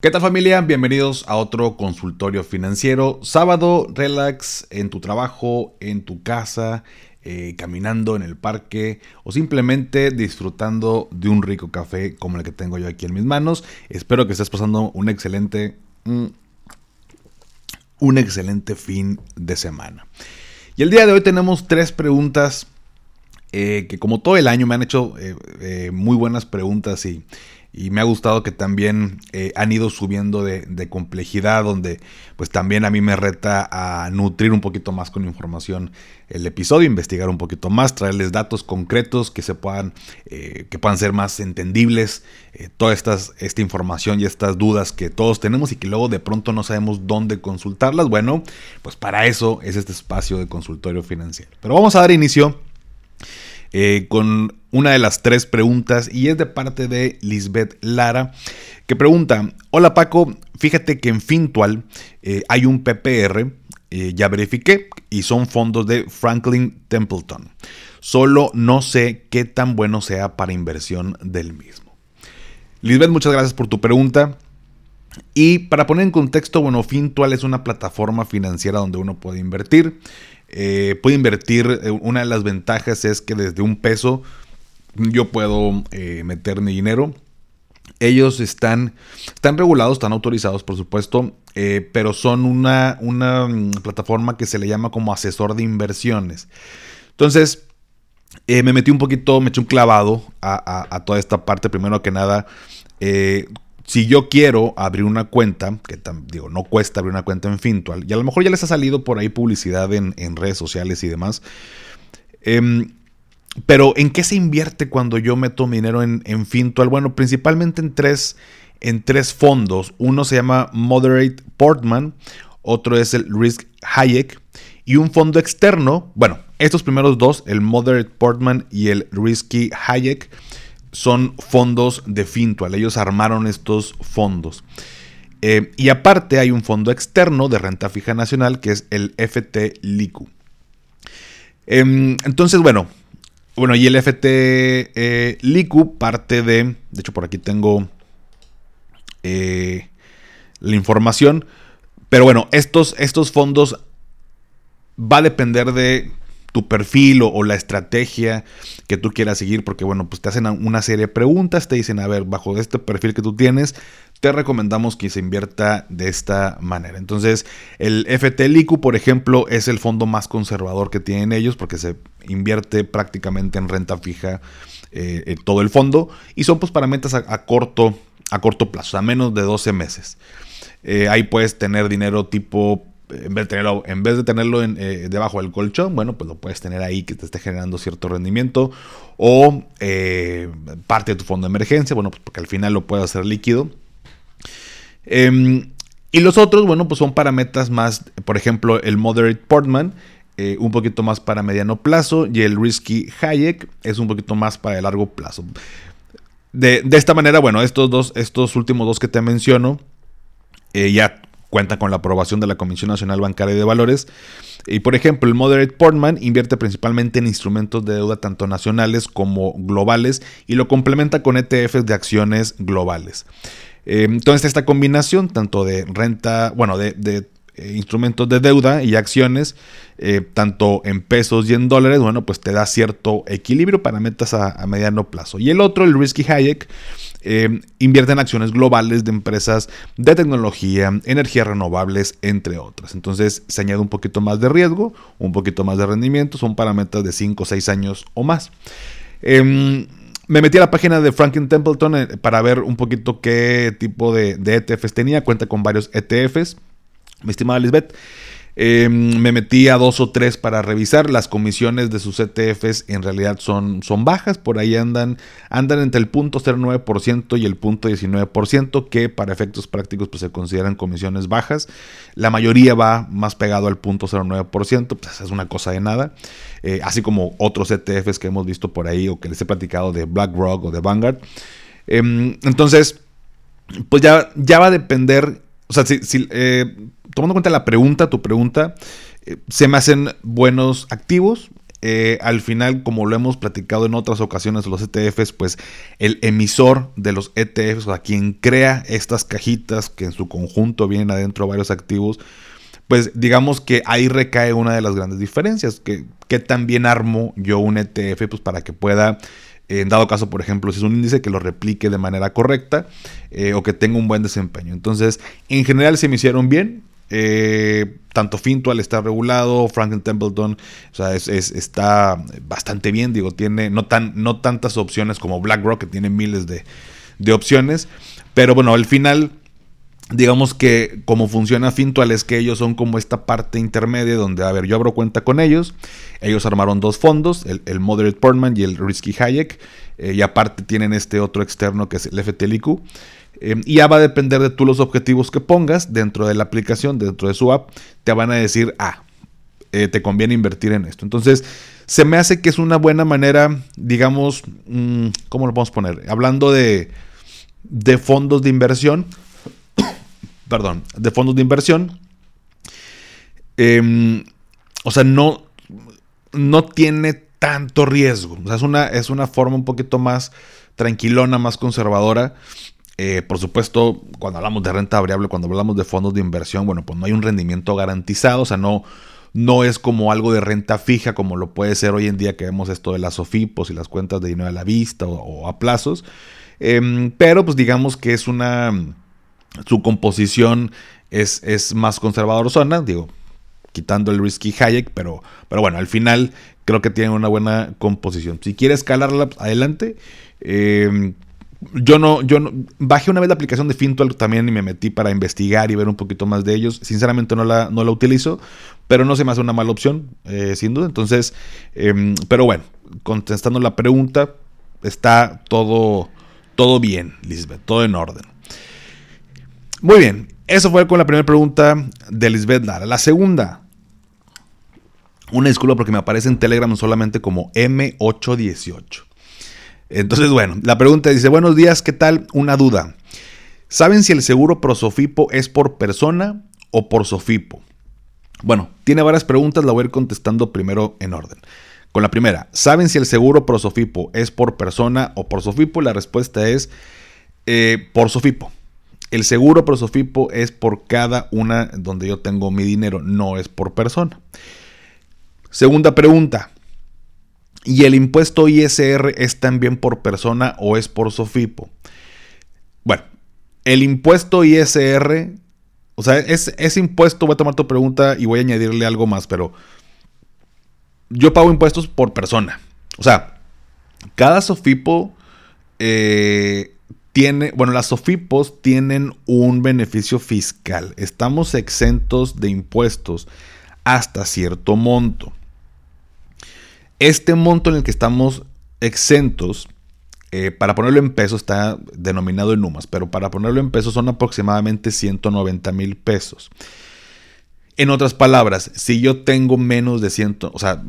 ¿Qué tal familia? Bienvenidos a otro consultorio financiero. Sábado, relax en tu trabajo, en tu casa, eh, caminando en el parque o simplemente disfrutando de un rico café como el que tengo yo aquí en mis manos. Espero que estés pasando un excelente, mm, un excelente fin de semana. Y el día de hoy tenemos tres preguntas eh, que como todo el año me han hecho eh, muy buenas preguntas y y me ha gustado que también eh, han ido subiendo de, complejidad, donde pues también a mí me reta a nutrir un poquito más con información el episodio, investigar un poquito más, traerles datos concretos que se puedan, eh, que puedan ser más entendibles, eh, toda esta información y estas dudas que todos tenemos y que luego de pronto no sabemos dónde consultarlas. Bueno, pues para eso es este espacio de consultorio financiero. Pero vamos a dar inicio eh, con una de las tres preguntas y es de parte de Lisbeth Lara que pregunta, hola Paco, fíjate que en Fintual eh, hay un PPR, eh, ya verifiqué, y son fondos de Franklin Templeton. Solo no sé qué tan bueno sea para inversión del mismo. Lisbeth, muchas gracias por tu pregunta. Y para poner en contexto, bueno, Fintual es una plataforma financiera donde uno puede invertir. Eh, puede invertir, eh, una de las ventajas es que desde un peso yo puedo eh, meter mi dinero. Ellos están, están regulados, están autorizados, por supuesto, pero son una, una mm, plataforma que se le llama como asesor de inversiones. Entonces, me metí un poquito, me eché un clavado a, toda esta parte. Primero que nada, si yo quiero abrir una cuenta, que digo, no cuesta abrir una cuenta en Fintual, y a lo mejor ya les ha salido por ahí publicidad en, redes sociales y demás. Em, pero ¿en qué se invierte cuando yo meto mi dinero en, Fintual? Bueno, principalmente en tres, en tres fondos. Uno se llama Moderate Portman, otro es el Risk Hayek y un fondo externo. Bueno, estos primeros dos, el Moderate Portman y el Risky Hayek, son fondos de Fintual. Ellos armaron estos fondos. Eh, y aparte hay un fondo externo de renta fija nacional que es el FT LICU. Em, entonces, bueno, bueno, y el FT eh, LICU parte de, de hecho por aquí tengo eh, la información, pero bueno, estos, estos fondos va a depender de tu perfil o, la estrategia que tú quieras seguir, porque bueno, pues te hacen una serie de preguntas, te dicen, a ver, bajo este perfil que tú tienes, te recomendamos que se invierta de esta manera. Entonces, el FTLICU, por ejemplo, es el fondo más conservador que tienen ellos, porque se invierte prácticamente en renta fija eh, todo el fondo, y son pues para metas a, corto, a corto plazo, a menos de 12 meses. Eh, ahí puedes tener dinero tipo en vez de tenerlo, en vez de tenerlo eh, debajo del colchón, bueno, pues lo puedes tener ahí que te esté generando cierto rendimiento o eh, parte de tu fondo de emergencia, bueno, pues porque al final lo puedes hacer líquido. Em, y los otros, bueno, pues son para metas más, por ejemplo, el Moderate Portman, eh, un poquito más para mediano plazo, y el Risky Hayek es un poquito más para el largo plazo. De, de esta manera, bueno, estos dos, estos últimos dos que te menciono, ya cuenta con la aprobación de la Comisión Nacional Bancaria de Valores. Y por ejemplo, el Moderate Portman invierte principalmente en instrumentos de deuda tanto nacionales como globales y lo complementa con ETFs de acciones globales. Eh, entonces, esta combinación tanto de renta, bueno, de, eh, instrumentos de deuda y acciones, eh, tanto en pesos y en dólares, bueno, pues te da cierto equilibrio para metas a, a mediano plazo. Y el otro, el Risky Hayek, eh, invierte en acciones globales de empresas de tecnología, energías renovables, entre otras. Entonces se añade un poquito más de riesgo, un poquito más de rendimiento, son parámetros de 5 o 6 años o más. Em, me metí a la página de Franklin Templeton eh, para ver un poquito qué tipo de, de ETFs tenía. Cuenta con varios ETFs. Mi estimada Lisbeth. Em, me metí a dos o tres para revisar. Las comisiones de sus ETFs en realidad son, son bajas. Por ahí andan, andan entre el punto 0,9% y el punto 19%, que para efectos prácticos pues, se consideran comisiones bajas. La mayoría va más pegado al punto 0,9%, pues es una cosa de nada. Eh, así como otros ETFs que hemos visto por ahí o que les he platicado de BlackRock o de Vanguard. Em, entonces, pues ya, ya va a depender. O sea, si, si eh, tomando en cuenta la pregunta, tu pregunta, eh, se me hacen buenos activos. eh, al final, como lo hemos platicado en otras ocasiones, los ETFs, pues el emisor de los ETFs, o sea, quien crea estas cajitas que en su conjunto vienen adentro varios activos, pues digamos que ahí recae una de las grandes diferencias, que, que también armo yo un ETF pues para que pueda en dado caso, por ejemplo, si es un índice que lo replique de manera correcta eh, o que tenga un buen desempeño. Entonces, en general se me hicieron bien. Eh, tanto Fintual está regulado, Franklin Templeton está bastante bien, digo, tiene no, tan, no tantas opciones como BlackRock, que tiene miles de, de opciones, pero bueno, al final digamos que como funciona Fintual es que ellos son como esta parte intermedia donde, a ver, yo abro cuenta con ellos, ellos armaron dos fondos, el, Moderate Portman y el Risky Hayek, eh, y aparte tienen este otro externo que es el FTLIQ, eh, y ya va a depender de tú los objetivos que pongas dentro de la aplicación, dentro de su app, te van a decir, ah, eh, te conviene invertir en esto. Entonces, se me hace que es una buena manera, digamos, mm, ¿cómo lo podemos poner? Hablando de, de fondos de inversión, perdón, de fondos de inversión. Em, o sea, no, no tiene tanto riesgo. O sea, es una, es una forma un poquito más tranquilona, más conservadora. Eh, por supuesto, cuando hablamos de renta variable, cuando hablamos de fondos de inversión, bueno, pues no hay un rendimiento garantizado, o sea, no, no es como algo de renta fija como lo puede ser hoy en día que vemos esto de las SOFIPOS y las cuentas de dinero a la vista o, a plazos. Em, pero pues digamos que es una su composición es, es más conservador digo, quitando el risky Hayek, pero, pero bueno, al final creo que tiene una buena composición. Si quieres escalarla adelante, em, yo no, yo no, bajé una vez la aplicación de Fintual también y me metí para investigar y ver un poquito más de ellos. Sinceramente no la, no la utilizo, pero no se me hace una mala opción, eh, sin duda. Entonces, em, pero bueno, contestando la pregunta, está todo, todo bien, Lisbeth, todo en orden. Muy bien, eso fue con la primera pregunta de Lisbeth Lara. La segunda, una disculpa porque me aparece en Telegram solamente como M818. Entonces, bueno, la pregunta dice, buenos días, ¿qué tal? Una duda. ¿Saben si el seguro Prosofipo es por persona o por Sofipo? Bueno, tiene varias preguntas, la voy a ir contestando primero en orden. Con la primera, ¿saben si el seguro Prosofipo es por persona o por Sofipo? La respuesta es eh, por Sofipo. El seguro Prosofipo es por cada una donde yo tengo mi dinero, no es por persona. Segunda pregunta. ¿Y el impuesto ISR es también por persona o es por Sofipo? Bueno, el impuesto ISR, o sea, ese impuesto, voy a tomar tu pregunta y voy a añadirle algo más, pero yo pago impuestos por persona. O sea, cada Sofipo eh, tiene, bueno, las SOFIPOS tienen un beneficio fiscal. Estamos exentos de impuestos hasta cierto monto. Este monto en el que estamos exentos, eh, para ponerlo en pesos, está denominado en UMAS, pero para ponerlo en pesos son aproximadamente 190 mil pesos. En otras palabras, si yo tengo menos de, 100, o sea,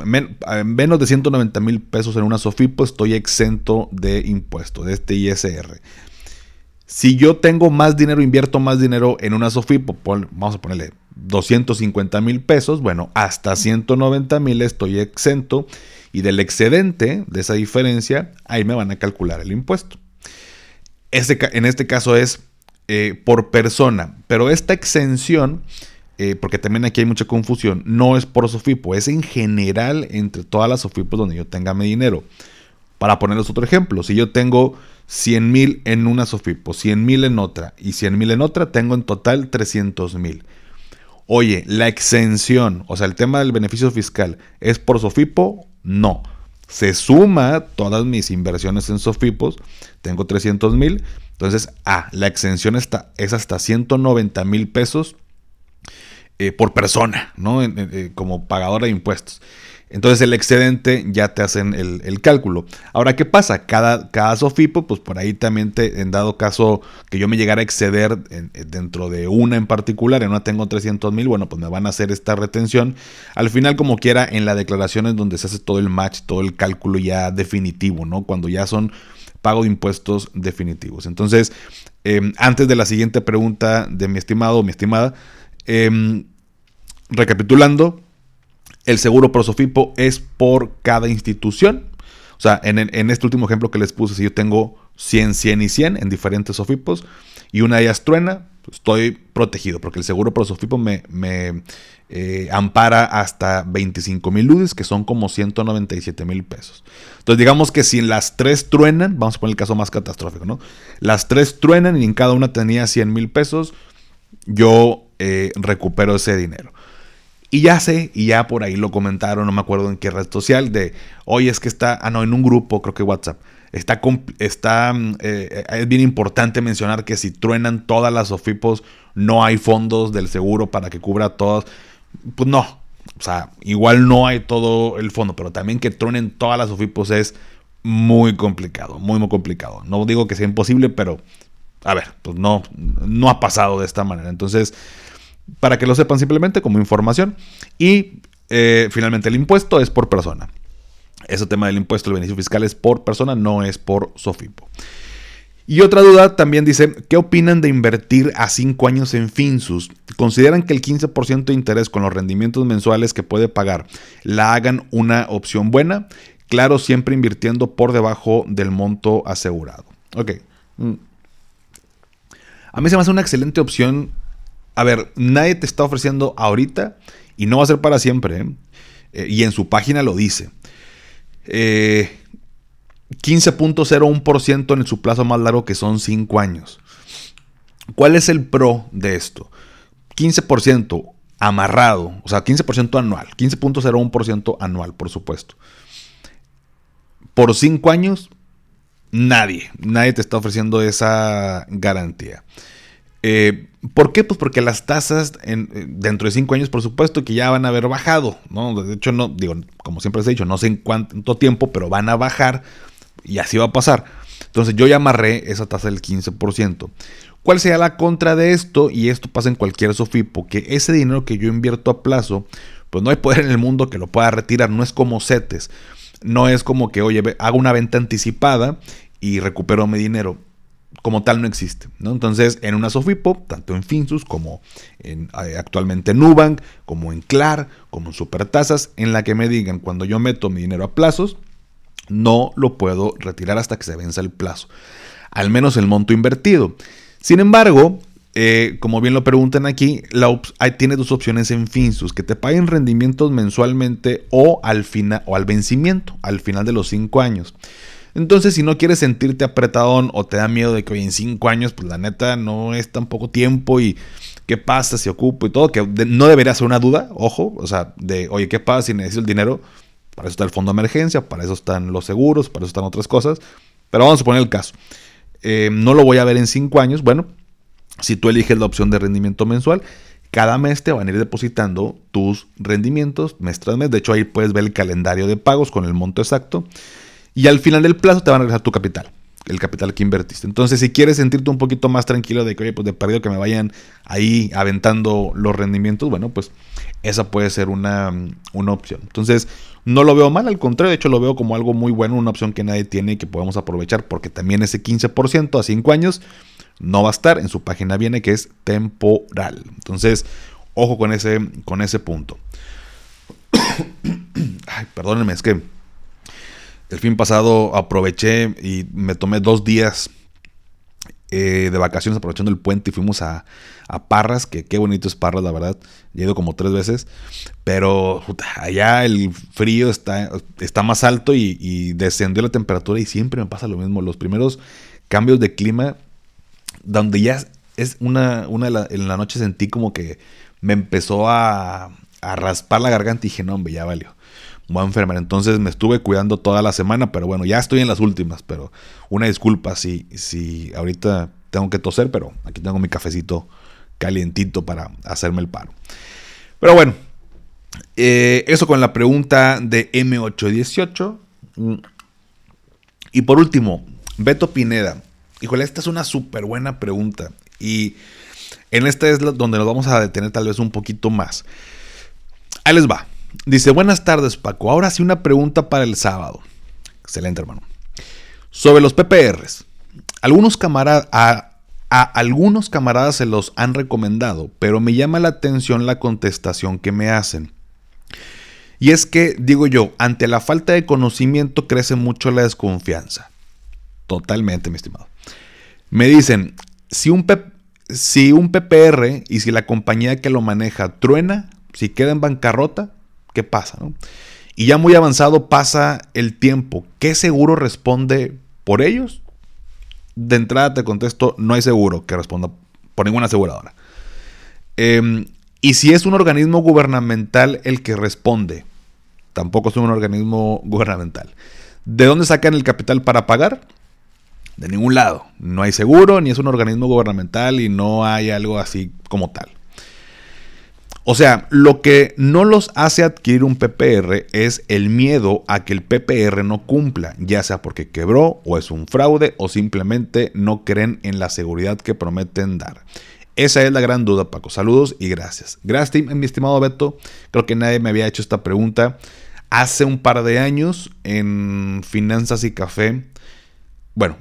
menos de 190 mil pesos en una SOFIPO, estoy exento de impuesto, de este ISR. Si yo tengo más dinero, invierto más dinero en una SOFIPO, vamos a ponerle 250 mil pesos, bueno, hasta 190 mil estoy exento y del excedente de esa diferencia, ahí me van a calcular el impuesto. En este caso es eh, por persona, pero esta exención, eh, porque también aquí hay mucha confusión, no es por SOFIPO, es en general entre todas las SOFIPOs donde yo tenga mi dinero. Para ponerles otro ejemplo, si yo tengo 100 mil en una Sofipo, 100 mil en otra y 100 mil en otra, tengo en total 300 mil. Oye, la exención, o sea, el tema del beneficio fiscal, ¿es por Sofipo? No. Se suma todas mis inversiones en Sofipos, tengo 300 mil. Entonces, ah, la exención está, es hasta 190 mil pesos eh, por persona, ¿no? Eh, como pagadora de impuestos. Entonces el excedente ya te hacen el, cálculo. Ahora, ¿qué pasa? Cada, cada SOFIPO, pues por ahí también en dado caso que yo me llegara a exceder dentro de una en particular, en una tengo 300 mil, bueno, pues me van a hacer esta retención. Al final, como quiera, en la declaración es donde se hace todo el match, todo el cálculo ya definitivo, ¿no? Cuando ya son pago de impuestos definitivos. Entonces, em, antes de la siguiente pregunta de mi estimado o mi estimada, em, recapitulando, El seguro Prosofipo es por cada institución. O sea, en, este último ejemplo que les puse, si yo tengo 100, 100 y 100 en diferentes Sofipos y una de ellas truena, estoy protegido porque el seguro Prosofipo me, me eh, ampara hasta 25 mil ludes, que son como 197 mil pesos. Entonces, digamos que si las tres truenan, vamos a poner el caso más catastrófico, ¿no? Las tres truenan y en cada una tenía 100 mil pesos, yo eh, recupero ese dinero. Y ya sé, y ya por ahí lo comentaron, no me acuerdo en qué red social, de, oye, es que está, ah, no, en un grupo, creo que WhatsApp, está, está mm, eh, es bien importante mencionar que si truenan todas las OFIPOS, no hay fondos del seguro para que cubra todas. Pues no, o sea, igual no hay todo el fondo, pero también que truenen todas las OFIPOS es muy complicado, muy, muy complicado. No digo que sea imposible, pero, a ver, pues no, no ha pasado de esta manera. Entonces, para que lo sepan simplemente como información. Y eh, finalmente el impuesto es por persona. Ese tema del impuesto, el beneficio fiscal es por persona, no es por SOFIPO. Y otra duda también dice, ¿qué opinan de invertir a 5 años en Finsus? ¿Consideran que el 15% de interés con los rendimientos mensuales que puede pagar la hagan una opción buena? Claro, siempre invirtiendo por debajo del monto asegurado. Ok. Mm. A mí se me hace una excelente opción a ver, nadie te está ofreciendo ahorita y no va a ser para siempre. ¿eh? Eh, y en su página lo dice. 15.01% eh, en su plazo más largo que son 5 años. ¿Cuál es el pro de esto? 15% amarrado, o sea, 15% anual, 15.01% anual, por supuesto. Por 5 años, nadie, nadie te está ofreciendo esa garantía. Eh, ¿Por qué? Pues porque las tasas en, dentro de cinco años, por supuesto, que ya van a haber bajado. ¿no? De hecho, no, digo, como siempre les he dicho, no sé en cuánto tiempo, pero van a bajar y así va a pasar. Entonces yo ya amarré esa tasa del 15%. ¿Cuál sería la contra de esto? Y esto pasa en cualquier SOFIPO, que ese dinero que yo invierto a plazo, pues no hay poder en el mundo que lo pueda retirar, no es como CETES. No es como que, oye, hago una venta anticipada y recupero mi dinero como tal no existe. ¿no? Entonces, en una Sofipo, tanto en Finsus como en, eh, actualmente en Nubank, como en Clar, como en Supertasas, en la que me digan cuando yo meto mi dinero a plazos, no lo puedo retirar hasta que se venza el plazo. Al menos el monto invertido. Sin embargo, eh, como bien lo preguntan aquí, tiene dos opciones en Finsus, que te paguen rendimientos mensualmente o al, final, o al vencimiento, al final de los cinco años. Entonces, si no quieres sentirte apretadón o te da miedo de que hoy en cinco años, pues la neta no es tan poco tiempo y qué pasa si ocupo y todo, que no debería ser una duda, ojo, o sea, de, oye, ¿qué pasa si necesito el dinero? Para eso está el fondo de emergencia, para eso están los seguros, para eso están otras cosas. Pero vamos a poner el caso. Eh, no lo voy a ver en cinco años. Bueno, si tú eliges la opción de rendimiento mensual, cada mes te van a ir depositando tus rendimientos mes tras mes. De hecho, ahí puedes ver el calendario de pagos con el monto exacto. Y al final del plazo te van a regresar tu capital, el capital que invertiste. Entonces, si quieres sentirte un poquito más tranquilo de que, oye, pues de perdido que me vayan ahí aventando los rendimientos, bueno, pues esa puede ser una, una opción. Entonces, no lo veo mal, al contrario, de hecho lo veo como algo muy bueno, una opción que nadie tiene y que podemos aprovechar porque también ese 15% a 5 años no va a estar, en su página viene que es temporal. Entonces, ojo con ese, con ese punto. Ay, perdónenme, es que el fin pasado aproveché y me tomé dos días eh, de vacaciones aprovechando el puente y fuimos a, Parras, que qué bonito es Parras, la verdad. He ido como tres veces, pero allá el frío está, está más alto y, descendió la temperatura y siempre me pasa lo mismo. Los primeros cambios de clima, donde ya es una, una en la noche sentí como que me empezó a, a raspar la garganta y dije, no, hombre, ya valió voy a enfermar. Entonces me estuve cuidando toda la semana, pero bueno, ya estoy en las últimas. Pero una disculpa si, si ahorita tengo que toser, pero aquí tengo mi cafecito calientito para hacerme el paro. Pero bueno, eh, eso con la pregunta de M818. Y por último, Beto Pineda. Híjole, esta es una súper buena pregunta. Y en esta es donde nos vamos a detener tal vez un poquito más. Ahí les va. Dice, buenas tardes Paco, ahora sí una pregunta para el sábado. Excelente hermano. Sobre los PPRs. Algunos camaradas, a, algunos camaradas se los han recomendado, pero me llama la atención la contestación que me hacen. Y es que, digo yo, ante la falta de conocimiento crece mucho la desconfianza. Totalmente, mi estimado. Me dicen, si un, si un PPR y si la compañía que lo maneja truena, si queda en bancarrota, ¿qué pasa? Y ya muy avanzado pasa el tiempo. ¿Qué seguro responde por ellos? De entrada te contesto, no hay seguro que responda por ninguna aseguradora. Em, y si es un organismo gubernamental el que responde, tampoco es un organismo gubernamental. ¿De dónde sacan el capital para pagar? De ningún lado. No hay seguro, ni es un organismo gubernamental y no hay algo así como tal. O sea, lo que no los hace adquirir un PPR es el miedo a que el PPR no cumpla, ya sea porque quebró o es un fraude o simplemente no creen en la seguridad que prometen dar. Esa es la gran duda, Paco. Saludos y gracias. Gracias, mi estimado Beto. Creo que nadie me había hecho esta pregunta. Hace un par de años en Finanzas y Café, bueno,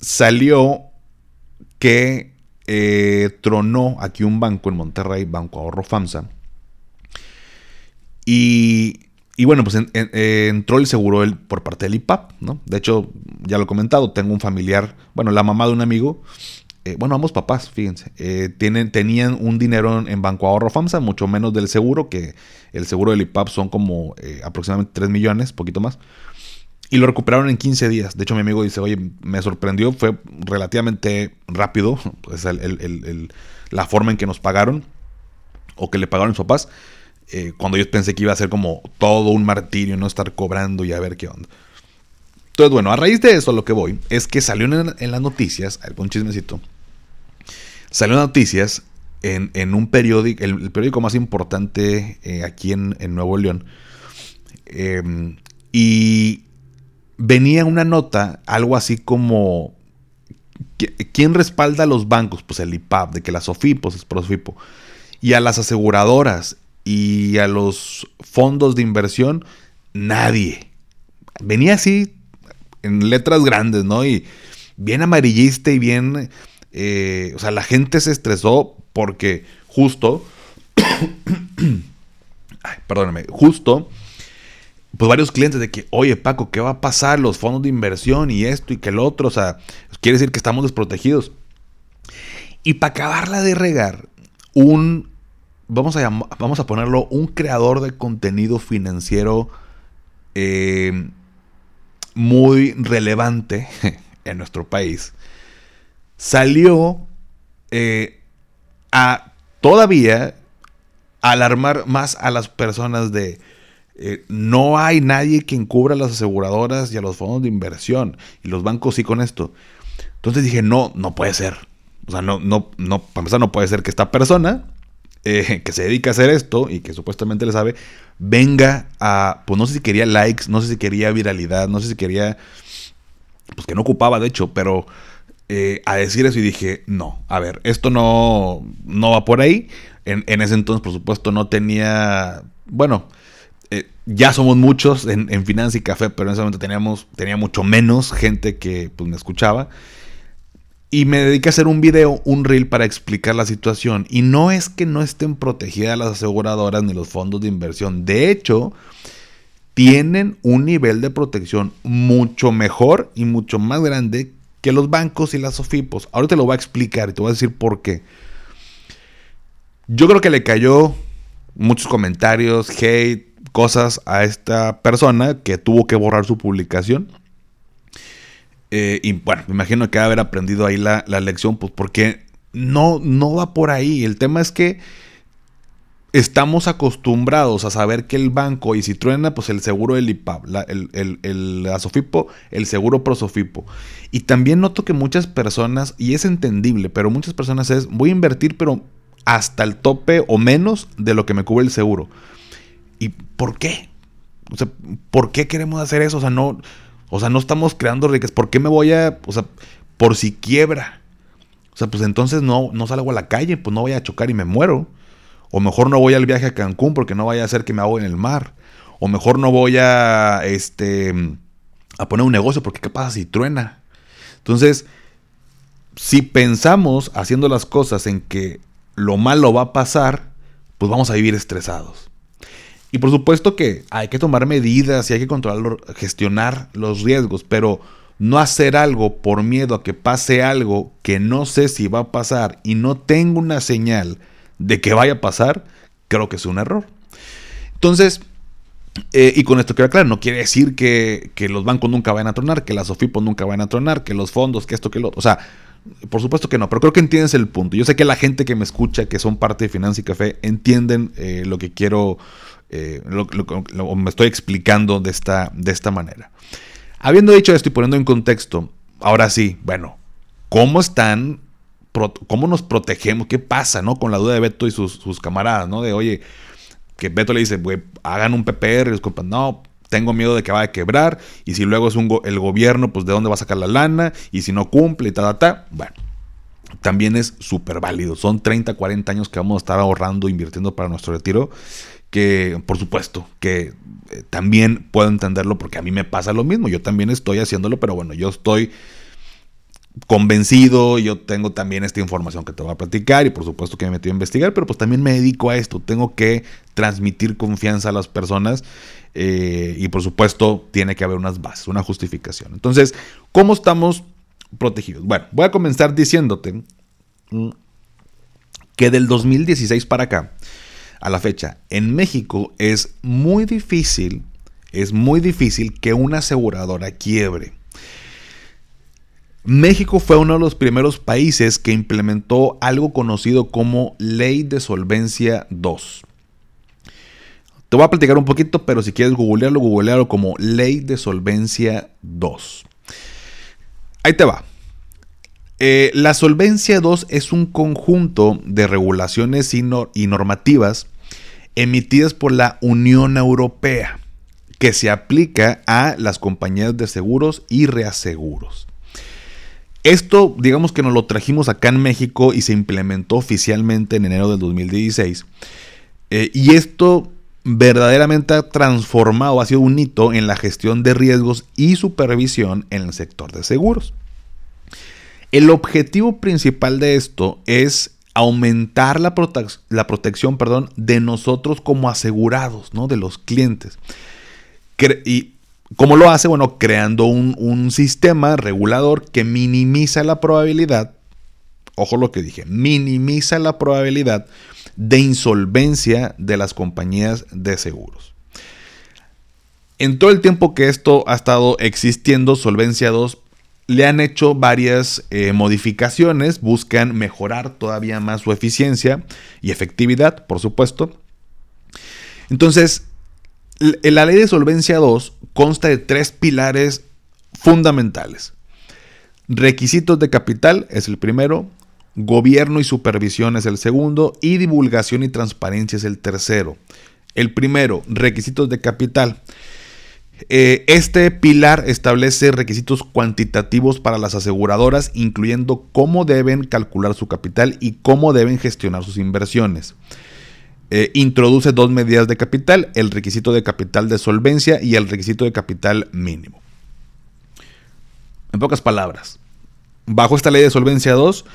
salió que eh, tronó aquí un banco en Monterrey, Banco Ahorro FAMSA. Y, bueno, pues entró el seguro por parte del IPAP, ¿no? De hecho, ya lo he comentado, tengo un familiar, bueno, la mamá de un amigo, eh, bueno, ambos papás, fíjense, eh, tienen, tenían un dinero en, Banco Ahorro FAMSA, mucho menos del seguro, que el seguro del IPAP son como aproximadamente 3 millones, poquito más. Y lo recuperaron en 15 días. De hecho, mi amigo dice, oye, me sorprendió, fue relativamente rápido pues, la forma en que nos pagaron o que le pagaron mis papás. Eh, cuando yo pensé que iba a ser como todo un martirio, no estar cobrando y a ver qué onda. Entonces, bueno, a raíz de eso lo que voy es que salió en, las noticias, un chismecito, salió en las noticias en, un periódico, el, periódico más importante eh, aquí en, Nuevo León, em, y venía una nota, algo así como, ¿quién respalda a los bancos? Pues el IPAP, de que las SOFIPOS es PROSFIPO. Y a las aseguradoras y a los fondos de inversión, nadie. Venía así en letras grandes, ¿no? Y bien amarillista y bien... Eh, o sea, la gente se estresó porque justo... ay, perdóname, justo pues varios clientes de que, oye Paco, ¿qué va a pasar? Los fondos de inversión y esto y que el otro, o sea, quiere decir que estamos desprotegidos. Y para acabarla de regar, un, vamos a, vamos a ponerlo, un creador de contenido financiero eh, muy relevante en nuestro país, salió eh, a todavía alarmar más a las personas de eh, no hay nadie que encubra a las aseguradoras y a los fondos de inversión. Y los bancos sí con esto. Entonces dije, no, no puede ser. O sea, no, no, no, para empezar, no puede ser que esta persona eh, que se dedica a hacer esto y que supuestamente le sabe, venga a, pues no sé si quería likes, no sé si quería viralidad, no sé si quería, pues que no ocupaba de hecho, pero eh, a decir eso y dije, no, a ver, esto no, no va por ahí. En, en ese entonces, por supuesto, no tenía, bueno, eh, ya somos muchos en, en Finanza y Café, pero en ese momento teníamos, tenía mucho menos gente que pues, me escuchaba. Y me dediqué a hacer un video, un reel para explicar la situación. Y no es que no estén protegidas las aseguradoras ni los fondos de inversión. De hecho, tienen un nivel de protección mucho mejor y mucho más grande que los bancos y las SOFIPOS. Ahora te lo voy a explicar y te voy a decir por qué. Yo creo que le cayó muchos comentarios, hate, cosas a esta persona que tuvo que borrar su publicación. Eh, y bueno, me imagino que haber aprendido ahí la, lección, pues porque no, no va por ahí. El tema es que estamos acostumbrados a saber que el banco, y si truena, pues el seguro del IPAP, el, el, el Asofipo, el seguro Prosofipo. Y también noto que muchas personas, y es entendible, pero muchas personas es, voy a invertir, pero hasta el tope o menos de lo que me cubre el seguro. ¿Y por qué? O sea, ¿por qué queremos hacer eso? O sea, no, o sea, no estamos creando riquezas. ¿Por qué me voy a, o sea, por si quiebra? O sea, pues entonces no, no salgo a la calle, pues no voy a chocar y me muero. O mejor no voy al viaje a Cancún porque no vaya a ser que me hago en el mar. O mejor no voy a, este, a poner un negocio porque qué pasa si truena. Entonces, si pensamos haciendo las cosas en que lo malo va a pasar, pues vamos a vivir estresados. Y por supuesto que hay que tomar medidas y hay que controlar, gestionar los riesgos, pero no hacer algo por miedo a que pase algo que no sé si va a pasar y no tengo una señal de que vaya a pasar, creo que es un error. Entonces, eh, y con esto queda claro, no quiere decir que, los bancos nunca vayan a tronar, que las OFIPO nunca vayan a tronar, que los fondos, que esto, que lo otro. O sea, por supuesto que no, pero creo que entiendes el punto. Yo sé que la gente que me escucha, que son parte de Finanza y Café, entienden eh, lo que quiero, eh, lo, me estoy explicando de esta, de esta manera. Habiendo dicho esto y poniendo en contexto, ahora sí, bueno, ¿cómo están? ¿Cómo nos protegemos? ¿Qué pasa, no? Con la duda de Beto y sus, sus camaradas, ¿no? De, oye, que Beto le dice, güey, hagan un PPR, y no, tengo miedo de que vaya a quebrar, y si luego es un el gobierno, pues de dónde va a sacar la lana, y si no cumple, y ta, ta, ta, bueno, también es súper válido. Son 30, 40 años que vamos a estar ahorrando, invirtiendo para nuestro retiro, que por supuesto que eh, también puedo entenderlo porque a mí me pasa lo mismo, yo también estoy haciéndolo, pero bueno, yo estoy convencido, yo tengo también esta información que te voy a platicar y por supuesto que me metí a investigar, pero pues también me dedico a esto, tengo que transmitir confianza a las personas eh, y por supuesto tiene que haber unas bases, una justificación. Entonces, ¿cómo estamos protegidos? Bueno, voy a comenzar diciéndote mm, que del 2016 para acá, a la fecha, en México es muy difícil, es muy difícil que una aseguradora quiebre. México fue uno de los primeros países que implementó algo conocido como Ley de Solvencia 2. Te voy a platicar un poquito, pero si quieres googlearlo, googlearlo como Ley de Solvencia 2. Ahí te va. Eh, la Solvencia 2 es un conjunto de regulaciones y normativas emitidas por la Unión Europea que se aplica a las compañías de seguros y reaseguros. Esto, digamos que nos lo trajimos acá en México y se implementó oficialmente en enero del 2016. Eh, y esto verdaderamente ha transformado, ha sido un hito en la gestión de riesgos y supervisión en el sector de seguros. El objetivo principal de esto es aumentar la, la protección perdón, de nosotros como asegurados, ¿no? de los clientes. y ¿Cómo lo hace? Bueno, creando un, sistema regulador que minimiza la probabilidad, ojo lo que dije, minimiza la probabilidad de insolvencia de las compañías de seguros. En todo el tiempo que esto ha estado existiendo, Solvencia 2 le han hecho varias eh, modificaciones, buscan mejorar todavía más su eficiencia y efectividad, por supuesto. Entonces, la ley de solvencia 2 consta de tres pilares fundamentales. Requisitos de capital es el primero, gobierno y supervisión es el segundo y divulgación y transparencia es el tercero. El primero, requisitos de capital. Eh, este pilar establece requisitos cuantitativos para las aseguradoras, incluyendo cómo deben calcular su capital y cómo deben gestionar sus inversiones. Eh, introduce dos medidas de capital, el requisito de capital de solvencia y el requisito de capital mínimo. En pocas palabras, bajo esta ley de solvencia 2,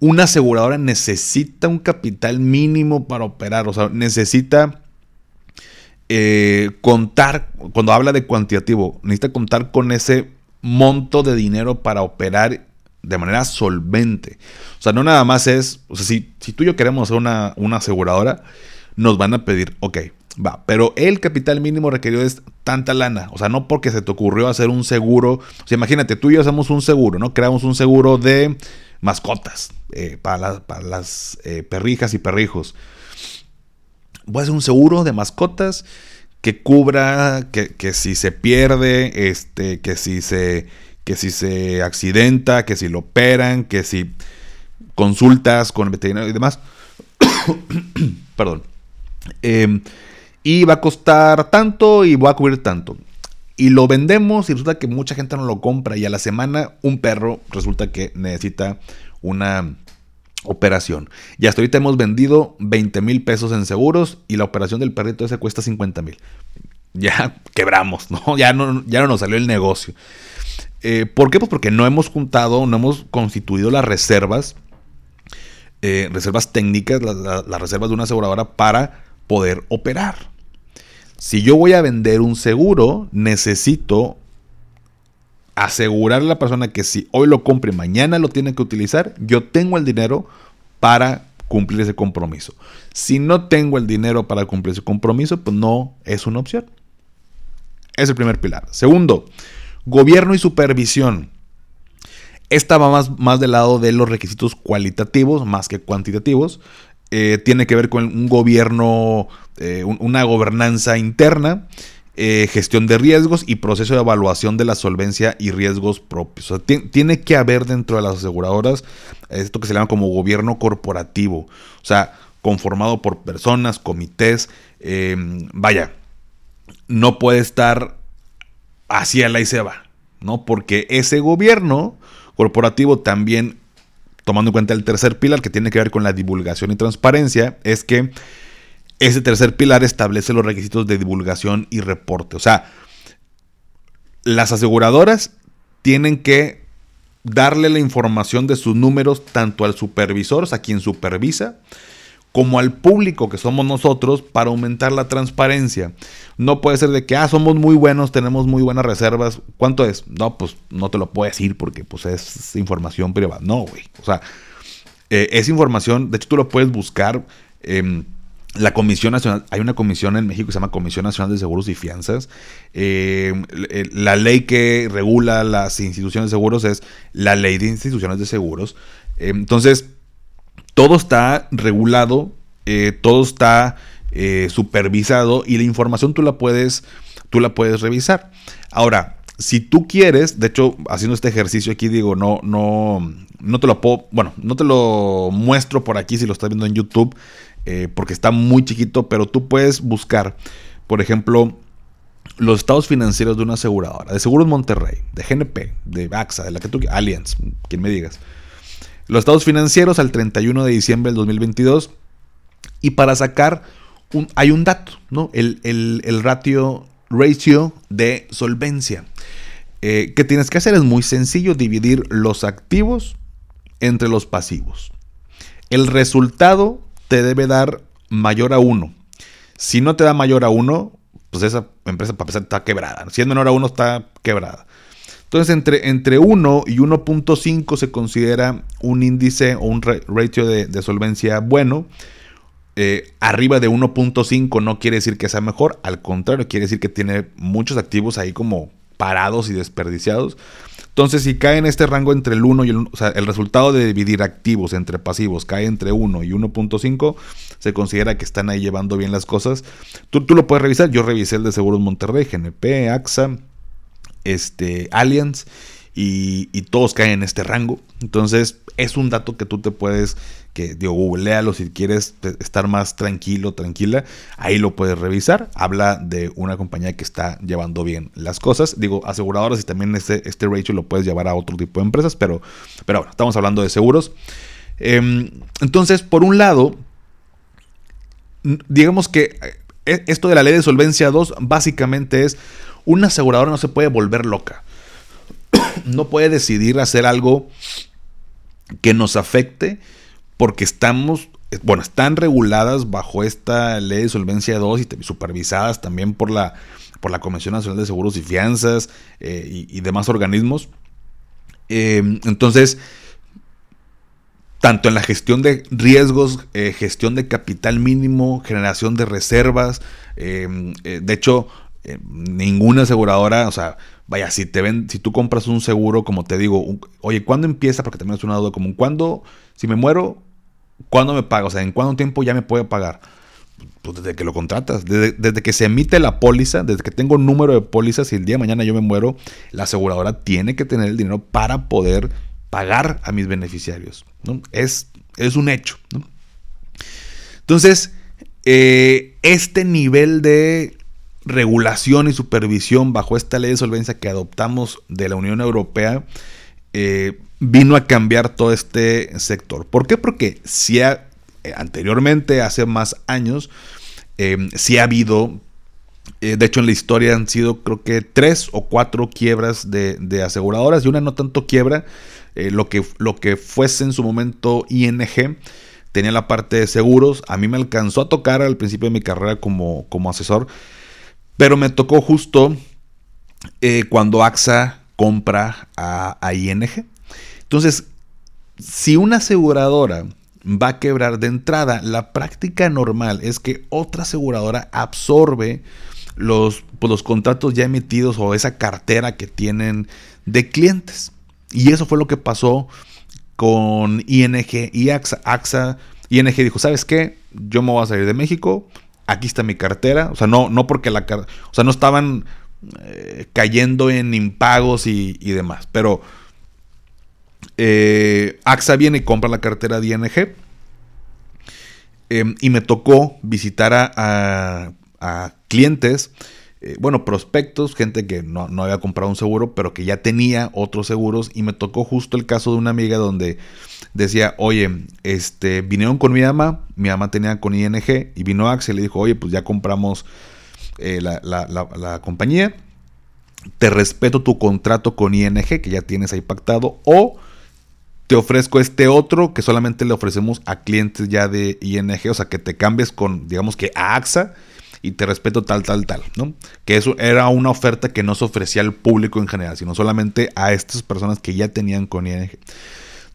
una aseguradora necesita un capital mínimo para operar, o sea, necesita eh, contar, cuando habla de cuantitativo, necesita contar con ese monto de dinero para operar de manera solvente. O sea, no nada más es, o sea, si, si tú y yo queremos hacer una, una aseguradora, nos van a pedir, ok, va, pero el capital mínimo requerido es tanta lana. O sea, no porque se te ocurrió hacer un seguro. O sea, imagínate, tú y yo hacemos un seguro, ¿no? Creamos un seguro de mascotas eh, para, las eh, perrijas y perrijos. Voy a hacer un seguro de mascotas que cubra que, que si se pierde, este, que si se que si se accidenta, que si lo operan, que si consultas con el veterinario y demás. Perdón. Em, y va a costar tanto y va a cubrir tanto. Y lo vendemos y resulta que mucha gente no lo compra y a la semana un perro resulta que necesita una operación. Y hasta ahorita hemos vendido 20 mil pesos en seguros y la operación del perrito ese cuesta 50 mil. Ya quebramos, ¿no? Ya, ¿no? ya no nos salió el negocio. Eh, ¿Por qué? Pues porque no hemos juntado, no hemos constituido las reservas, eh, reservas técnicas, las reservas de una aseguradora para poder operar. Si yo voy a vender un seguro, necesito asegurar a la persona que si hoy lo compre mañana lo tiene que utilizar, yo tengo el dinero para cumplir ese compromiso. Si no tengo el dinero para cumplir ese compromiso, pues no es una opción. Es el primer pilar. Segundo, gobierno y supervisión. Esta va más, más del lado de los requisitos cualitativos más que cuantitativos. Eh, tiene que ver con un gobierno, eh, una gobernanza interna, eh, gestión de riesgos y proceso de evaluación de la solvencia y riesgos propios. tiene que haber dentro de las aseguradoras esto que se llama como gobierno corporativo, o sea, conformado por personas, comités, vaya, no puede estar hacia la y se va, ¿no? Porque ese gobierno corporativo también tomando en cuenta el tercer pilar que tiene que ver con la divulgación y transparencia, es que ese tercer pilar establece los requisitos de divulgación y reporte. O sea, las aseguradoras tienen que darle la información de sus números tanto al supervisor, a quien supervisa, como al público que somos nosotros para aumentar la transparencia. No puede ser de que, ah, somos muy buenos, tenemos muy buenas reservas. ¿Cuánto es? No, pues no te lo puedo decir porque pues es información privada. No, güey. O sea, eh, es información, de hecho tú lo puedes buscar. Eh, la Comisión Nacional, hay una comisión en México que se llama Comisión Nacional de Seguros y Fianzas. Em, la ley que regula las instituciones de seguros es la ley de instituciones de seguros. entonces, todo está regulado, eh, todo está eh, supervisado y la información tú la puedes, tú la puedes revisar. Ahora, si tú quieres, de hecho, haciendo este ejercicio aquí, digo, no, no, no te lo puedo, bueno, no te lo muestro por aquí si lo estás viendo en YouTube, eh, porque está muy chiquito, pero tú puedes buscar, por ejemplo, los estados financieros de una aseguradora, de Seguros Monterrey, de GNP, de AXA, de la que tú, Allianz, quien me digas los estados financieros al 31 de diciembre del 2022 y para sacar un, hay un dato, ¿no? El, ratio, ratio de solvencia. Eh, ¿Qué tienes que hacer? Es muy sencillo, dividir los activos entre los pasivos. El resultado te debe dar mayor a 1. Si no te da mayor a 1, pues esa empresa para empezar está quebrada. Si es menor a 1 está quebrada. Entonces, entre, entre 1 y 1.5 se considera un índice o un ratio de, solvencia bueno. Eh, arriba de 1.5 no quiere decir que sea mejor, al contrario, quiere decir que tiene muchos activos ahí como parados y desperdiciados. Entonces, si cae en este rango entre el 1 y el 1, o sea, el resultado de dividir activos entre pasivos cae entre 1 y 1.5, se considera que están ahí llevando bien las cosas. Tú, tú lo puedes revisar. Yo revisé el de Seguros Monterrey, GNP, AXA, este, Allianz y, todos caen en este rango. Entonces es un dato que tú te puedes, que digo, googlealo si quieres estar más tranquilo, tranquila, ahí lo puedes revisar. Habla de una compañía que está llevando bien las cosas. Digo, aseguradoras y también este, este ratio lo puedes llevar a otro tipo de empresas, pero, pero bueno, estamos hablando de seguros. Em, entonces, por un lado, digamos que eh, esto de la ley de solvencia 2 básicamente es una aseguradora no se puede volver loca. No puede decidir hacer algo que nos afecte porque estamos, bueno, están reguladas bajo esta ley de solvencia 2 y supervisadas también por la, por la Comisión Nacional de Seguros y Fianzas eh, y, demás organismos. Eh, entonces, tanto en la gestión de riesgos, eh, gestión de capital mínimo, generación de reservas, de hecho, eh, ninguna aseguradora, o sea, vaya, si te ven, si tú compras un seguro, como te digo, oye, ¿cuándo empieza? Porque también es una duda común. ¿Cuándo, si me muero, cuándo me paga? O sea, ¿en cuánto tiempo ya me puede pagar? Pues desde que lo contratas, desde, que se emite la póliza, desde que tengo número de pólizas y el día de mañana yo me muero, la aseguradora tiene que tener el dinero para poder pagar a mis beneficiarios. ¿no? Es, es un hecho. Entonces, eh, este nivel de regulación y supervisión bajo esta ley de solvencia que adoptamos de la Unión Europea eh, vino a cambiar todo este sector. ¿Por qué? Porque si ha, eh, anteriormente, hace más años, eh, si ha habido, de hecho en la historia han sido creo que tres o cuatro quiebras de, aseguradoras y una no tanto quiebra, lo, que, lo que fuese en su momento ING tenía la parte de seguros. A mí me alcanzó a tocar al principio de mi carrera como, como asesor, pero me tocó justo eh, cuando AXA compra a, ING. Entonces, si una aseguradora va a quebrar de entrada, la práctica normal es que otra aseguradora absorbe los, pues, los contratos ya emitidos o esa cartera que tienen de clientes. Y eso fue lo que pasó con ING y AXA. AXA, ING dijo, ¿sabes qué? Yo me voy a salir de México, aquí está mi cartera. O sea, no, no porque la o sea, no estaban eh, cayendo en impagos y, demás. Pero eh, AXA viene y compra la cartera de ING. Em, y me tocó visitar a clientes eh, bueno, prospectos, gente que no, había comprado un seguro, pero que ya tenía otros seguros. Y me tocó justo el caso de una amiga donde decía, oye, este, vinieron con mi mamá, mi mamá tenía con ING, y vino Axel y le dijo, oye, pues ya compramos eh, la, compañía, te respeto tu contrato con ING, que ya tienes ahí pactado, o te ofrezco este otro que solamente le ofrecemos a clientes ya de ING, o sea, que te cambies con, digamos que a AXA y te respeto tal, tal, tal, ¿no? Que eso era una oferta que no se ofrecía al público en general, sino solamente a estas personas que ya tenían con ING.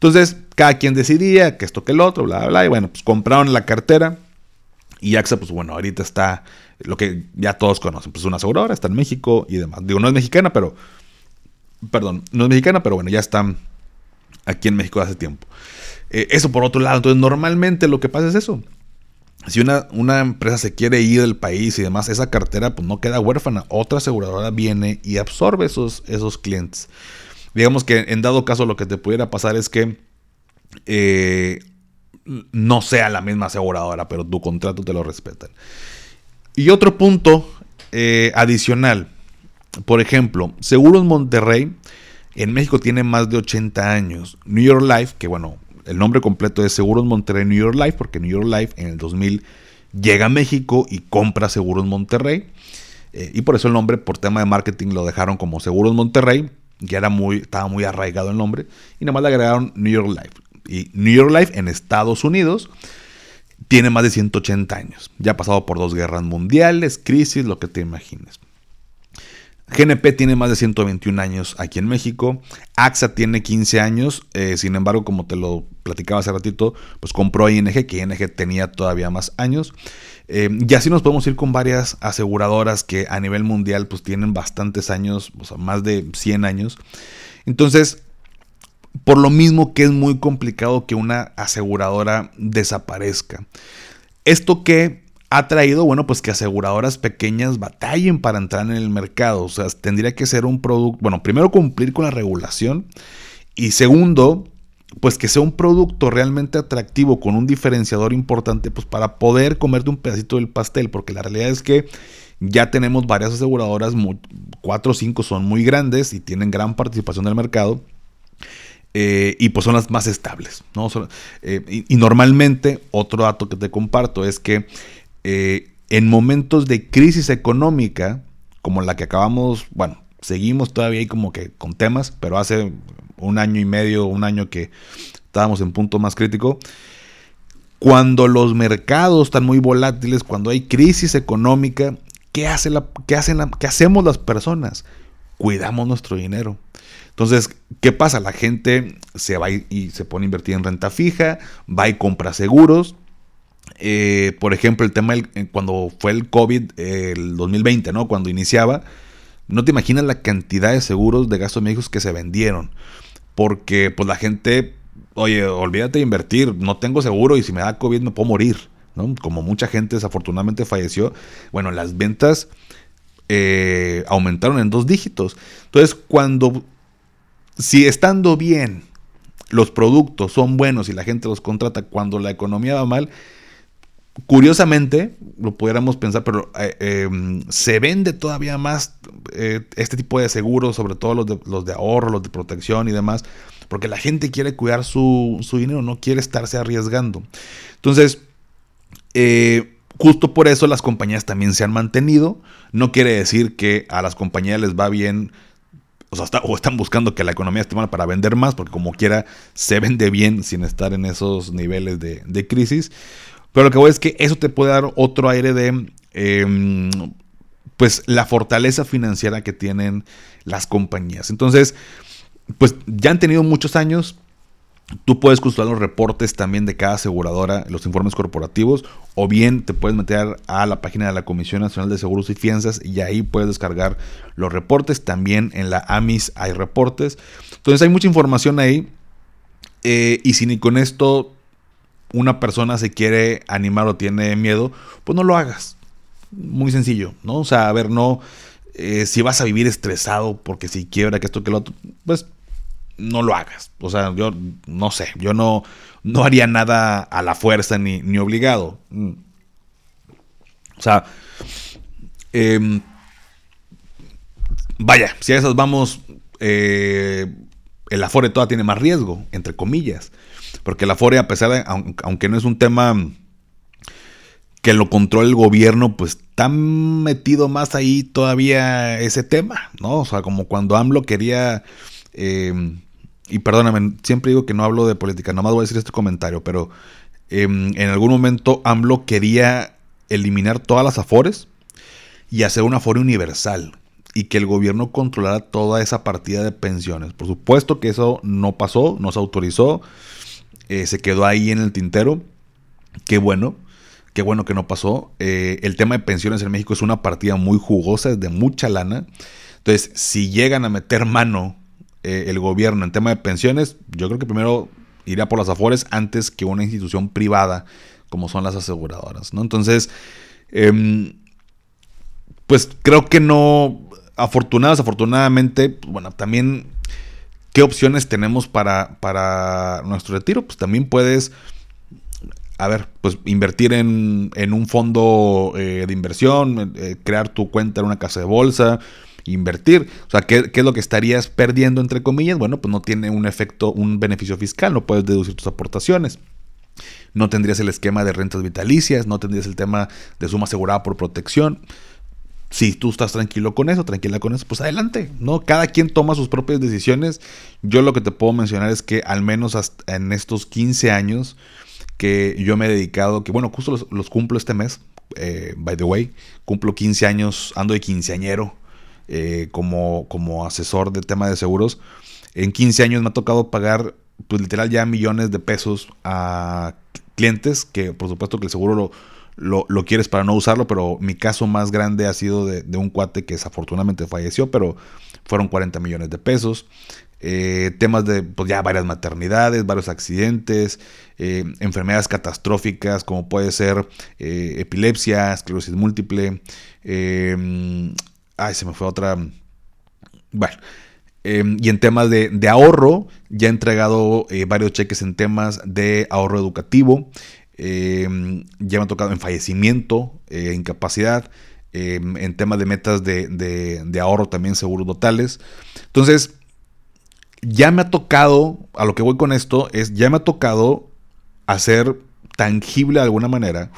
Entonces, cada quien decidía que esto que el otro, bla, bla, bla, y bueno, pues compraron la cartera y AXA, pues bueno, ahorita está lo que ya todos conocen, pues una aseguradora, está en México y demás. Digo, no es mexicana, pero, perdón, no es mexicana, pero bueno, ya está aquí en México hace tiempo. Eh, eso por otro lado, entonces normalmente lo que pasa es eso si una, una, empresa se quiere ir del país y demás, esa cartera pues no queda huérfana. Otra aseguradora viene y absorbe esos, esos clientes. Digamos que en dado caso lo que te pudiera pasar es que eh, no sea la misma aseguradora, pero tu contrato te lo respetan. Y otro punto eh, adicional, por ejemplo, Seguros Monterrey en México tiene más de 80 años. New York Life, que bueno, el nombre completo es Seguros Monterrey New York Life, porque New York Life en el 2000 llega a México y compra Seguros Monterrey. Eh, y por eso el nombre, por tema de marketing, lo dejaron como Seguros Monterrey, que era muy, estaba muy arraigado el nombre, y nada más le agregaron New York Life. Y New York Life en Estados Unidos tiene más de 180 años. Ya ha pasado por dos guerras mundiales, crisis, lo que te imagines. GNP tiene más de 121 años aquí en México. AXA tiene 15 años. Eh, sin embargo, como te lo platicaba hace ratito, pues compró ING, que ING tenía todavía más años. Eh, y así nos podemos ir con varias aseguradoras que a nivel mundial pues tienen bastantes años, o sea, más de 100 años. Entonces, por lo mismo que es muy complicado que una aseguradora desaparezca. Esto que ha traído, bueno, pues que aseguradoras pequeñas batallen para entrar en el mercado. O sea, tendría que ser un producto, bueno, primero cumplir con la regulación y segundo, pues que sea un producto realmente atractivo con un diferenciador importante, pues para poder comerte un pedacito del pastel, porque la realidad es que ya tenemos varias aseguradoras, cuatro o cinco son muy grandes y tienen gran participación del mercado. Eh, y pues son las más estables. ¿no? Eh, y, normalmente, otro dato que te comparto es que eh, en momentos de crisis económica, como la que acabamos, bueno, seguimos todavía ahí como que con temas, pero hace un año y medio, un año que estábamos en punto más crítico, cuando los mercados están muy volátiles, cuando hay crisis económica, ¿qué, hace la, qué, hacen qué hacemos las personas? Cuidamos nuestro dinero. Entonces, ¿qué pasa? La gente se va y se pone a invertir en renta fija, va y compra seguros, eh, por ejemplo, el tema eh, cuando fue el COVID, el 2020, ¿no? Cuando iniciaba, no te imaginas la cantidad de seguros de gastos médicos que se vendieron. Porque pues la gente, oye, olvídate de invertir, no tengo seguro y si me da COVID me puedo morir, ¿no? Como mucha gente desafortunadamente falleció. Bueno, las ventas eh, aumentaron en dos dígitos. Entonces, cuando, si estando bien, los productos son buenos y la gente los contrata cuando la economía va mal, Curiosamente, lo pudiéramos pensar, pero eh, em, se vende todavía más eh, este tipo de seguros, sobre todo los de, de ahorro, los de protección y demás, porque la gente quiere cuidar su, dinero, no quiere estarse arriesgando. Entonces, eh, justo por eso las compañías también se han mantenido. No quiere decir que a las compañías les va bien o sea, o están buscando que la economía esté mal para vender más, porque como quiera se vende bien sin estar en esos niveles de, crisis. Pero lo que voy es que eso te puede dar otro aire de, em, pues, la fortaleza financiera que tienen las compañías. Entonces, pues ya han tenido muchos años, Tú puedes consultar los reportes también de cada aseguradora, los informes corporativos, o bien te puedes meter a la página de la Comisión Nacional de Seguros y Fianzas y ahí puedes descargar los reportes. También en la AMIS hay reportes. Entonces hay mucha información ahí. Eh, y si ni con esto una persona se quiere animar o tiene miedo, pues no lo hagas. Muy sencillo, ¿no? O sea, a ver, no. Eh, si vas a vivir estresado porque si quiebra que esto que lo otro, pues no lo hagas. O sea, yo no sé, yo no, no haría nada a la fuerza ni, ni obligado. Mm. O sea, em, vaya, si a esas vamos, eh, el Afore todavía tiene más riesgo, entre comillas. Porque el Afore, a pesar de, aunque no es un tema que lo controla el gobierno, pues está metido más ahí todavía ese tema, ¿no? O sea, como cuando AMLO quería em, y perdóname, siempre digo que no hablo de política, nomás voy a decir este comentario, pero em, en algún momento AMLO quería eliminar todas las afores y hacer una afore universal y que el gobierno controlara toda esa partida de pensiones. Por supuesto que eso no pasó, no se autorizó, eh, se quedó ahí en el tintero. Qué bueno, qué bueno que no pasó. Eh, el tema de pensiones en México es una partida muy jugosa, es de mucha lana. Entonces, si llegan a meter mano eh, el gobierno en tema de pensiones, yo creo que primero iría por las afores antes que una institución privada como son las aseguradoras, ¿no? Entonces, em, pues creo que no, afortunadas, afortunadamente, bueno, también, ¿qué opciones tenemos para, para nuestro retiro? Pues también puedes, a ver, pues invertir en, un fondo eh, de inversión, eh, crear tu cuenta en una casa de bolsa, invertir. O sea, ¿qué, es lo que estarías perdiendo, entre comillas? Bueno, pues no tiene un efecto, un beneficio fiscal, no puedes deducir tus aportaciones. No tendrías el esquema de rentas vitalicias, no tendrías el tema de suma asegurada por protección. Si tú estás tranquilo con eso, tranquila con eso, pues adelante, ¿no? Cada quien toma sus propias decisiones. Yo lo que te puedo mencionar es que al menos hasta en estos 15 años que yo me he dedicado, que bueno, justo los, cumplo este mes, eh, by the way, cumplo 15 años, ando de quinceañero, eh, como, como asesor de tema de seguros. En 15 años me ha tocado pagar, pues literal, ya millones de pesos a clientes, que por supuesto que el seguro lo, lo, quieres para no usarlo, pero mi caso más grande ha sido de, un cuate que desafortunadamente falleció, pero fueron 40 millones de pesos. Eh, temas de pues ya varias maternidades, varios accidentes, eh, enfermedades catastróficas como puede ser epilepsia, esclerosis múltiple, Ay, se me fue otra. Bueno. Em, y en temas de, ahorro, ya he entregado eh, varios cheques en temas de ahorro educativo. Em, ya me ha tocado en fallecimiento, eh, incapacidad. Em, en temas de metas de, de, ahorro también seguros totales. Entonces, ya me ha tocado, a lo que voy con esto, es ya me ha tocado hacer tangible de alguna manera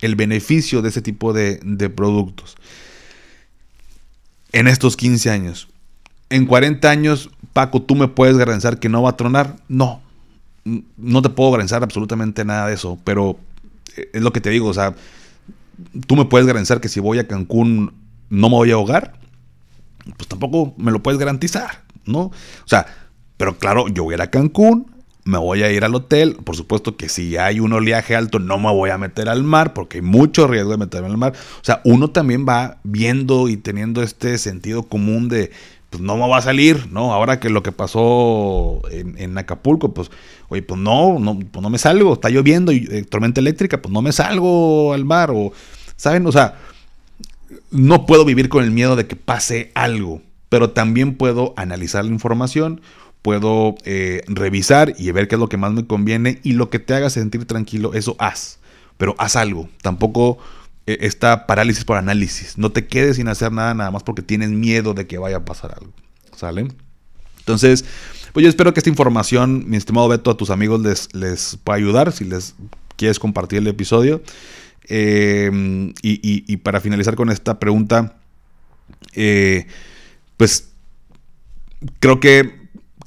el beneficio de ese tipo de, de productos en estos 15 años. En 40 años, Paco, ¿tú me puedes garantizar que no va a tronar? No, no te puedo garantizar absolutamente nada de eso, pero eh, es lo que te digo, o sea, tú me puedes garantizar que si voy a Cancún no me voy a ahogar, pues tampoco me lo puedes garantizar, ¿no? O sea, pero claro, yo voy a ir a Cancún, me voy a ir al hotel. Por supuesto que si hay un oleaje alto no me voy a meter al mar porque hay mucho riesgo de meterme al mar. O sea, uno también va viendo y teniendo este sentido común de, pues no me va a salir, ¿no? Ahora que lo que pasó en, Acapulco, pues, oye, pues no, no, pues no me salgo, está lloviendo y eh, tormenta eléctrica, pues no me salgo al mar o, ¿saben? O sea, no puedo vivir con el miedo de que pase algo, pero también puedo analizar la información, puedo eh, revisar y ver qué es lo que más me conviene y lo que te haga sentir tranquilo, eso haz. Pero haz algo. Tampoco eh, está parálisis por análisis. No te quedes sin hacer nada nada más porque tienes miedo de que vaya a pasar algo. ¿Sale? Entonces, pues yo espero que esta información, mi estimado Beto, a tus amigos les, les pueda ayudar. Si les quieres compartir el episodio. Eh, y, para finalizar con esta pregunta, pues creo que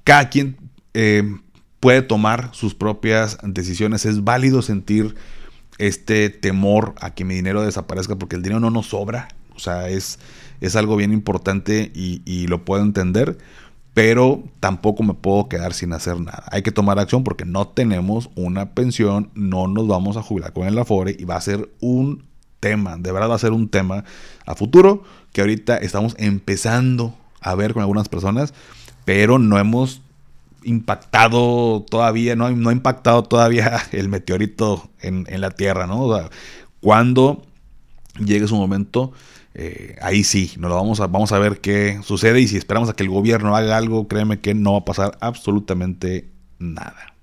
cada quien eh, puede tomar sus propias decisiones. Es válido sentir este temor a que mi dinero desaparezca porque el dinero no nos sobra. O sea, es, es algo bien importante y, y lo puedo entender pero tampoco me puedo quedar sin hacer nada. Hay que tomar acción porque no tenemos una pensión, no nos vamos a jubilar con el Afore y va a ser un tema, de verdad va a ser un tema a futuro que ahorita estamos empezando a ver con algunas personas, pero no hemos impactado todavía, no, no ha impactado todavía el meteorito en, la Tierra, ¿no? O sea, cuando llegue su momento, eh, ahí sí, nos lo vamos a, vamos a ver qué sucede y si esperamos a que el gobierno haga algo, créeme que no va a pasar absolutamente nada.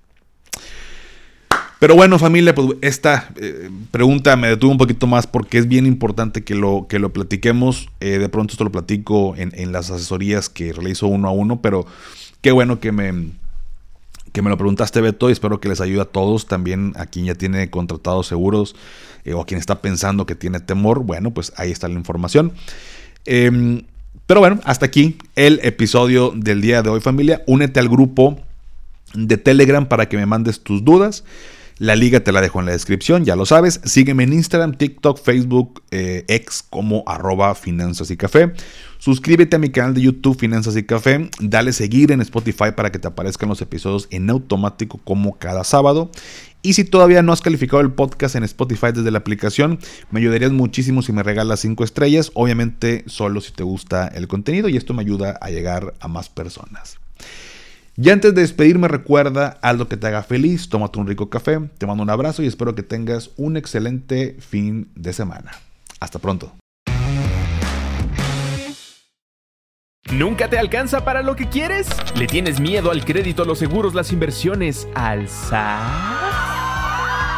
Pero bueno, familia, pues esta eh, pregunta me detuvo un poquito más porque es bien importante que lo, que lo platiquemos. Eh, de pronto esto lo platico en, las asesorías que realizo uno a uno, pero qué bueno que me, que me lo preguntaste, Beto, y espero que les ayude a todos, también a quien ya tiene contratados seguros eh, o a quien está pensando que tiene temor. Bueno, pues ahí está la información. Em, pero bueno, hasta aquí el episodio del día de hoy, familia. Únete al grupo de Telegram para que me mandes tus dudas. La liga te la dejo en la descripción, ya lo sabes. Sígueme en Instagram, TikTok, Facebook, eh, ex como arroba finanzas y café. Suscríbete a mi canal de YouTube Finanzas y Café. Dale seguir en Spotify para que te aparezcan los episodios en automático como cada sábado. Y si todavía no has calificado el podcast en Spotify desde la aplicación, me ayudarías muchísimo si me regalas 5 estrellas. Obviamente solo si te gusta el contenido y esto me ayuda a llegar a más personas. Y antes de despedirme, recuerda, haz que te haga feliz, tómate un rico café, te mando un abrazo y espero que tengas un excelente fin de semana. Hasta pronto. ¿Nunca te alcanza para lo que quieres? ¿Le tienes miedo al crédito, los seguros, las inversiones, al